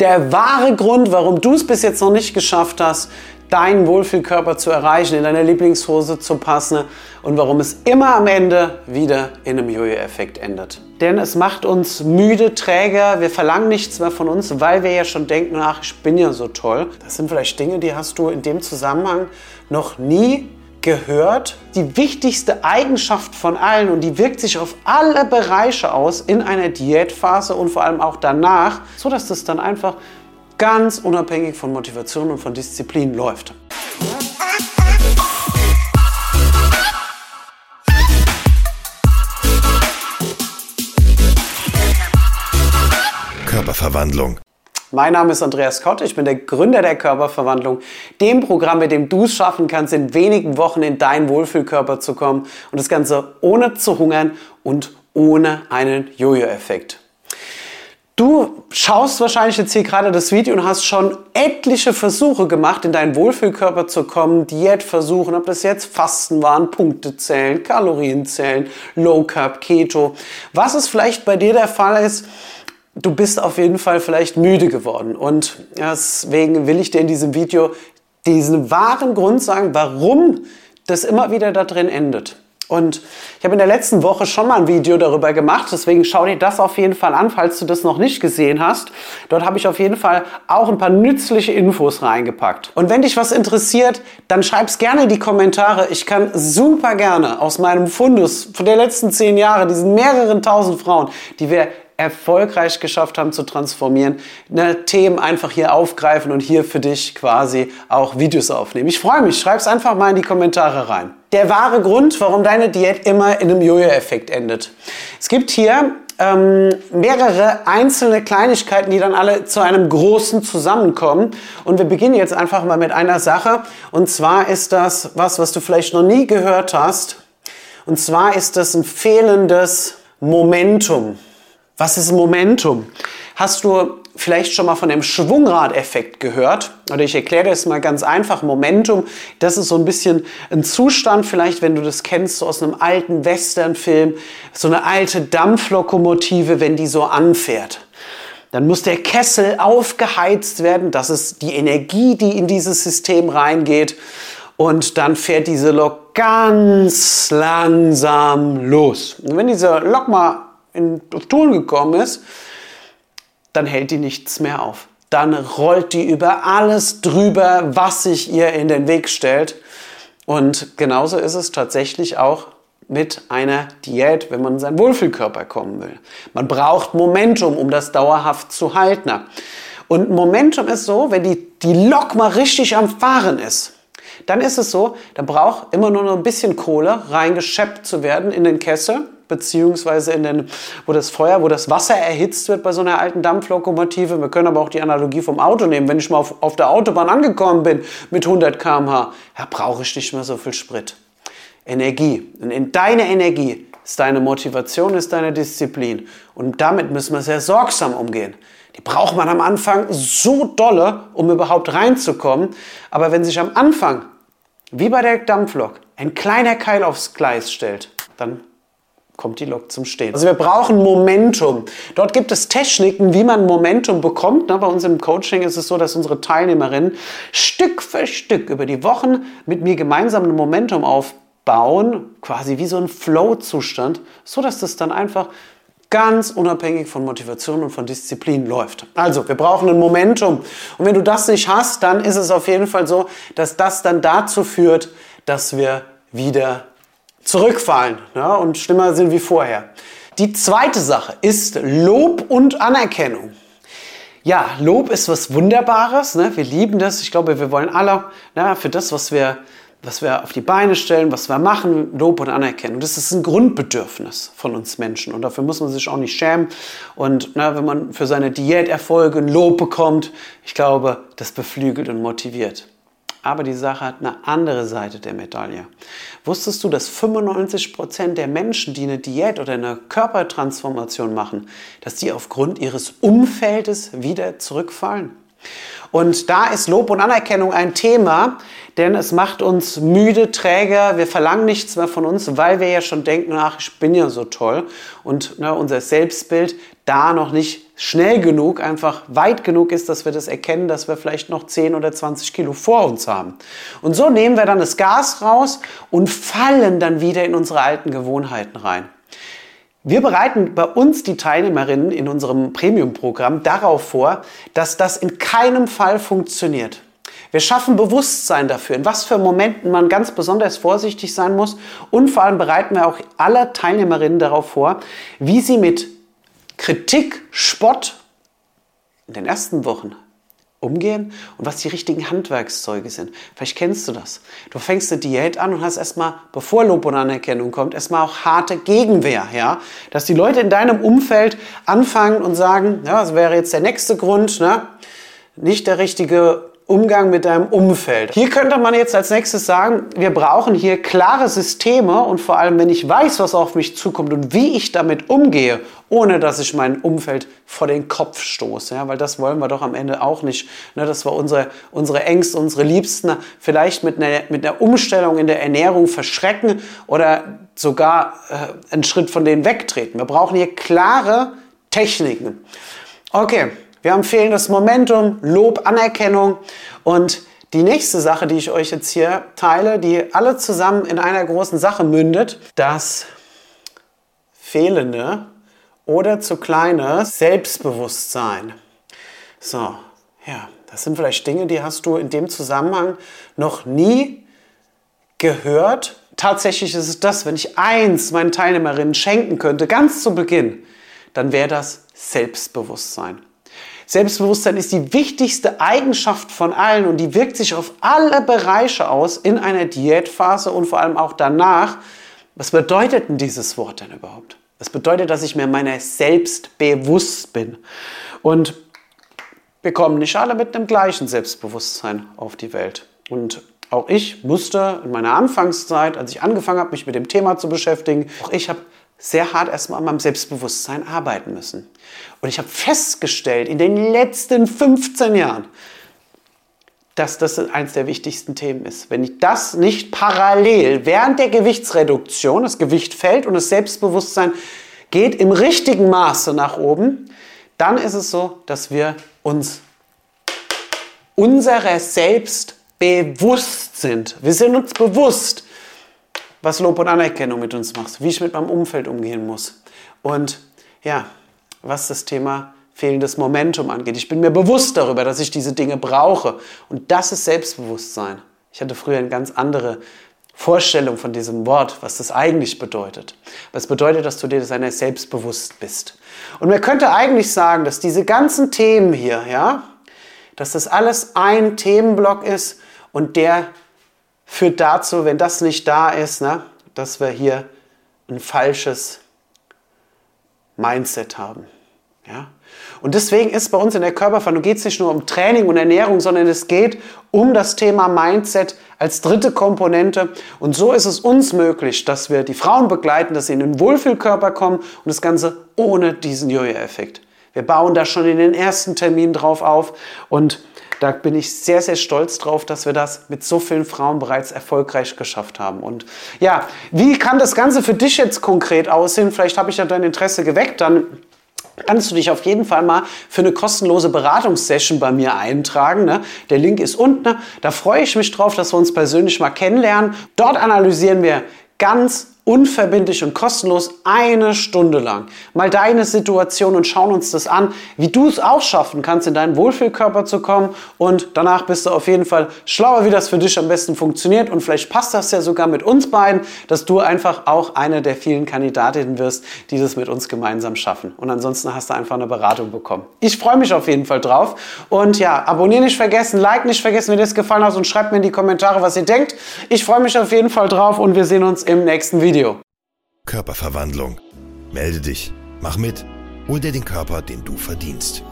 Der wahre Grund, warum du es bis jetzt noch nicht geschafft hast, deinen Wohlfühlkörper zu erreichen, in deiner Lieblingshose zu passen und warum es immer am Ende wieder in einem Jojo-Effekt endet. Denn es macht uns müde, träger, wir verlangen nichts mehr von uns, weil wir ja schon denken, ach, ich bin ja so toll. Das sind vielleicht Dinge, die hast du in dem Zusammenhang noch nie gehört. Die wichtigste Eigenschaft von allen und die wirkt sich auf alle Bereiche aus in einer Diätphase und vor allem auch danach, so dass das dann einfach ganz unabhängig von Motivation und von Disziplin läuft. Körperverwandlung. Mein Name ist Andreas Kott, ich bin der Gründer der Körperverwandlung, dem Programm, mit dem du es schaffen kannst, in wenigen Wochen in deinen Wohlfühlkörper zu kommen und das Ganze ohne zu hungern und ohne einen Jojo-Effekt. Du schaust wahrscheinlich jetzt hier gerade das Video und hast schon etliche Versuche gemacht, in deinen Wohlfühlkörper zu kommen, Diätversuchen, ob das jetzt Fasten waren, Punktezählen, Kalorienzählen, Low Carb, Keto. Was es vielleicht bei dir der Fall ist, du bist auf jeden Fall vielleicht müde geworden und deswegen will ich dir in diesem Video diesen wahren Grund sagen, warum das immer wieder da drin endet. Und ich habe in der letzten Woche schon mal ein Video darüber gemacht, deswegen schau dir das auf jeden Fall an, falls du das noch nicht gesehen hast. Dort habe ich auf jeden Fall auch ein paar nützliche Infos reingepackt. Und wenn dich was interessiert, dann schreib's gerne in die Kommentare. Ich kann super gerne aus meinem Fundus von der letzten zehn Jahre, diesen mehreren tausend Frauen, die wir erfolgreich geschafft haben zu transformieren, ne, Themen einfach hier aufgreifen und hier für dich quasi auch Videos aufnehmen. Ich freue mich, schreib's einfach mal in die Kommentare rein. Der wahre Grund, warum deine Diät immer in einem Jojo-Effekt endet. Es gibt hier ähm, mehrere einzelne Kleinigkeiten, die dann alle zu einem großen zusammenkommen. Und wir beginnen jetzt einfach mal mit einer Sache. Und zwar ist das was, was du vielleicht noch nie gehört hast. Und zwar ist das ein fehlendes Momentum. Was ist Momentum? Hast du vielleicht schon mal von dem Schwungradeffekt gehört? Oder ich erkläre das mal ganz einfach. Momentum, das ist so ein bisschen ein Zustand, vielleicht wenn du das kennst, so aus einem alten Westernfilm, so eine alte Dampflokomotive, wenn die so anfährt. Dann muss der Kessel aufgeheizt werden. Das ist die Energie, die in dieses System reingeht. Und dann fährt diese Lok ganz langsam los. Und wenn diese Lok mal in, Touren gekommen ist, dann hält die nichts mehr auf. Dann rollt die über alles drüber, was sich ihr in den Weg stellt. Und genauso ist es tatsächlich auch mit einer Diät, wenn man in seinen Wohlfühlkörper kommen will. Man braucht Momentum, um das dauerhaft zu halten. Und Momentum ist so, wenn die, die Lok mal richtig am Fahren ist, dann ist es so, da braucht immer nur noch ein bisschen Kohle reingescheppt zu werden in den Kessel beziehungsweise in den, wo das Feuer, wo das Wasser erhitzt wird bei so einer alten Dampflokomotive. Wir können aber auch die Analogie vom Auto nehmen. Wenn ich mal auf, auf der Autobahn angekommen bin mit 100 km/h, ja, brauche ich nicht mehr so viel Sprit. Energie. Und in deine Energie ist deine Motivation, ist deine Disziplin. Und damit müssen wir sehr sorgsam umgehen. Die braucht man am Anfang so dolle, um überhaupt reinzukommen. Aber wenn sich am Anfang, wie bei der Dampflok, ein kleiner Keil aufs Gleis stellt, dann kommt die Lok zum Stehen. Also wir brauchen Momentum. Dort gibt es Techniken, wie man Momentum bekommt. Bei uns im Coaching ist es so, dass unsere Teilnehmerinnen Stück für Stück über die Wochen mit mir gemeinsam ein Momentum aufbauen, quasi wie so ein Flow-Zustand, so dass das dann einfach ganz unabhängig von Motivation und von Disziplin läuft. Also, wir brauchen ein Momentum. Und wenn du das nicht hast, dann ist es auf jeden Fall so, dass das dann dazu führt, dass wir wieder zurückfallen ja, und schlimmer sind wie vorher. Die zweite Sache ist Lob und Anerkennung. Ja, Lob ist was Wunderbares. Ne? Wir lieben das. Ich glaube, wir wollen alle na, für das, was wir, was wir auf die Beine stellen, was wir machen, Lob und Anerkennung. Das ist ein Grundbedürfnis von uns Menschen. Und dafür muss man sich auch nicht schämen. Und na, wenn man für seine Diäterfolge ein Lob bekommt, ich glaube, das beflügelt und motiviert. Aber die Sache hat eine andere Seite der Medaille. Wusstest du, dass 95% der Menschen, die eine Diät oder eine Körpertransformation machen, dass die aufgrund ihres Umfeldes wieder zurückfallen? Und da ist Lob und Anerkennung ein Thema, denn es macht uns müde, träger, wir verlangen nichts mehr von uns, weil wir ja schon denken, ach, ich bin ja so toll und ne, unser Selbstbild da noch nicht schnell genug, einfach weit genug ist, dass wir das erkennen, dass wir vielleicht noch 10 oder 20 Kilo vor uns haben. Und so nehmen wir dann das Gas raus und fallen dann wieder in unsere alten Gewohnheiten rein. Wir bereiten bei uns die Teilnehmerinnen in unserem Premium-Programm darauf vor, dass das in keinem Fall funktioniert. Wir schaffen Bewusstsein dafür, in was für Momenten man ganz besonders vorsichtig sein muss. Und vor allem bereiten wir auch alle Teilnehmerinnen darauf vor, wie sie mit Kritik, Spott in den ersten Wochen umgehen und was die richtigen Handwerkszeuge sind. Vielleicht kennst du das. Du fängst eine Diät an und hast erstmal, bevor Lob und Anerkennung kommt, erstmal auch harte Gegenwehr, ja? Dass die Leute in deinem Umfeld anfangen und sagen, ja, das wäre jetzt der nächste Grund, ne? Nicht der richtige Umgang mit deinem Umfeld. Hier könnte man jetzt als nächstes sagen, wir brauchen hier klare Systeme und vor allem, wenn ich weiß, was auf mich zukommt und wie ich damit umgehe, ohne dass ich mein Umfeld vor den Kopf stoße, ja, weil das wollen wir doch am Ende auch nicht, ne, dass wir unsere, unsere Ängste, unsere Liebsten vielleicht mit einer, mit einer Umstellung in der Ernährung verschrecken oder sogar äh, einen Schritt von denen wegtreten. Wir brauchen hier klare Techniken. Okay, wir haben fehlendes Momentum, Lob, Anerkennung und die nächste Sache, die ich euch jetzt hier teile, die alle zusammen in einer großen Sache mündet, das fehlende oder zu kleine Selbstbewusstsein. So, ja, das sind vielleicht Dinge, die hast du in dem Zusammenhang noch nie gehört. Tatsächlich ist es das, wenn ich eins meinen Teilnehmerinnen schenken könnte, ganz zu Beginn, dann wäre das Selbstbewusstsein. Selbstbewusstsein ist die wichtigste Eigenschaft von allen und die wirkt sich auf alle Bereiche aus in einer Diätphase und vor allem auch danach. Was bedeutet denn dieses Wort denn überhaupt? Das bedeutet, dass ich mir meiner selbst bewusst bin. Und wir kommen nicht alle mit einem gleichen Selbstbewusstsein auf die Welt. Und auch ich musste in meiner Anfangszeit, als ich angefangen habe, mich mit dem Thema zu beschäftigen, auch ich habe sehr hart erstmal an meinem Selbstbewusstsein arbeiten müssen. Und ich habe festgestellt in den letzten 15 Jahren, dass das eines der wichtigsten Themen ist. Wenn ich das nicht parallel während der Gewichtsreduktion, das Gewicht fällt und das Selbstbewusstsein geht im richtigen Maße nach oben, dann ist es so, dass wir uns unserer selbst bewusst sind. Wir sind uns bewusst, was Lob und Anerkennung mit uns macht, wie ich mit meinem Umfeld umgehen muss und ja, was das Thema fehlendes Momentum angeht. Ich bin mir bewusst darüber, dass ich diese Dinge brauche und das ist Selbstbewusstsein. Ich hatte früher eine ganz andere Vorstellung von diesem Wort, was das eigentlich bedeutet. Was bedeutet, dass du dir deiner selbst bewusst bist. Und man könnte eigentlich sagen, dass diese ganzen Themen hier, ja, dass das alles ein Themenblock ist und der führt dazu, wenn das nicht da ist, ne, dass wir hier ein falsches Mindset haben. Ja? Und deswegen ist bei uns in der Körperverhandlung geht es nicht nur um Training und Ernährung, sondern es geht um das Thema Mindset als dritte Komponente. Und so ist es uns möglich, dass wir die Frauen begleiten, dass sie in den Wohlfühlkörper kommen und das Ganze ohne diesen Jojo-Effekt. Wir bauen da schon in den ersten Terminen drauf auf und da bin ich sehr, sehr stolz drauf, dass wir das mit so vielen Frauen bereits erfolgreich geschafft haben. Und ja, wie kann das Ganze für dich jetzt konkret aussehen? Vielleicht habe ich ja dein Interesse geweckt, dann kannst du dich auf jeden Fall mal für eine kostenlose Beratungssession bei mir eintragen. Ne? Der Link ist unten. Ne? Da freue ich mich drauf, dass wir uns persönlich mal kennenlernen. Dort analysieren wir ganz unverbindlich und kostenlos eine Stunde lang mal deine Situation und schauen uns das an, wie du es auch schaffen kannst, in deinen Wohlfühlkörper zu kommen. Und danach bist du auf jeden Fall schlauer, wie das für dich am besten funktioniert. Und vielleicht passt das ja sogar mit uns beiden, dass du einfach auch eine der vielen Kandidatinnen wirst, die das mit uns gemeinsam schaffen. Und ansonsten hast du einfach eine Beratung bekommen. Ich freue mich auf jeden Fall drauf. Und ja, abonnieren nicht vergessen, like nicht vergessen, wenn dir das gefallen hat und schreibt mir in die Kommentare, was ihr denkt. Ich freue mich auf jeden Fall drauf und wir sehen uns im nächsten Video. Video. Körperverwandlung. Melde dich, mach mit, hol dir den Körper, den du verdienst.